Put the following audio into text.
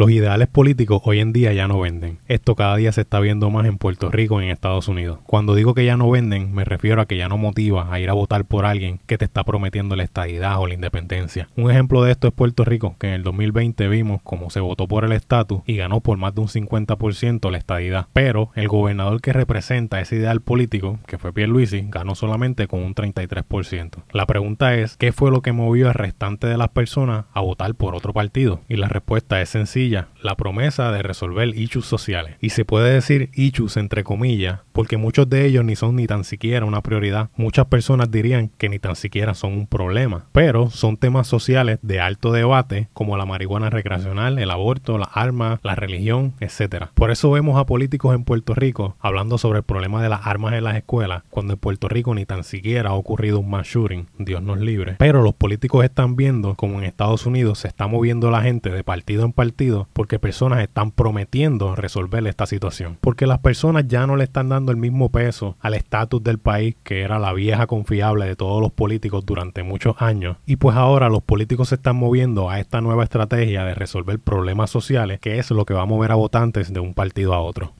Los ideales políticos hoy en día ya no venden. Esto cada día se está viendo más en Puerto Rico y en Estados Unidos. Cuando digo que ya no venden, me refiero a que ya no motiva a ir a votar por alguien que te está prometiendo la estadidad o la independencia. Un ejemplo de esto es Puerto Rico, que en el 2020 vimos cómo se votó por el estatus y ganó por más de un 50% la estadidad. Pero el gobernador que representa ese ideal político, que fue Pierluisi, ganó solamente con un 33%. La pregunta es, ¿qué fue lo que movió al restante de las personas a votar por otro partido? Y la respuesta es sencilla, la promesa de resolver issues sociales. Y se puede decir issues entre comillas, porque muchos de ellos ni son ni tan siquiera una prioridad. Muchas personas dirían que ni tan siquiera son un problema, pero son temas sociales de alto debate como la marihuana recreacional, el aborto, las armas, la religión, etc. Por eso vemos a políticos en Puerto Rico hablando sobre el problema de las armas en las escuelas, cuando en Puerto Rico ni tan siquiera ha ocurrido un mass shooting, Dios nos libre. Pero los políticos están viendo como en Estados Unidos se está moviendo la gente de partido en partido porque personas están prometiendo resolver esta situación. Porque las personas ya no le están dando el mismo peso al estatus del país que era la vieja confiable de todos los políticos durante muchos años. Y pues ahora los políticos se están moviendo a esta nueva estrategia de resolver problemas sociales, que es lo que va a mover a votantes de un partido a otro.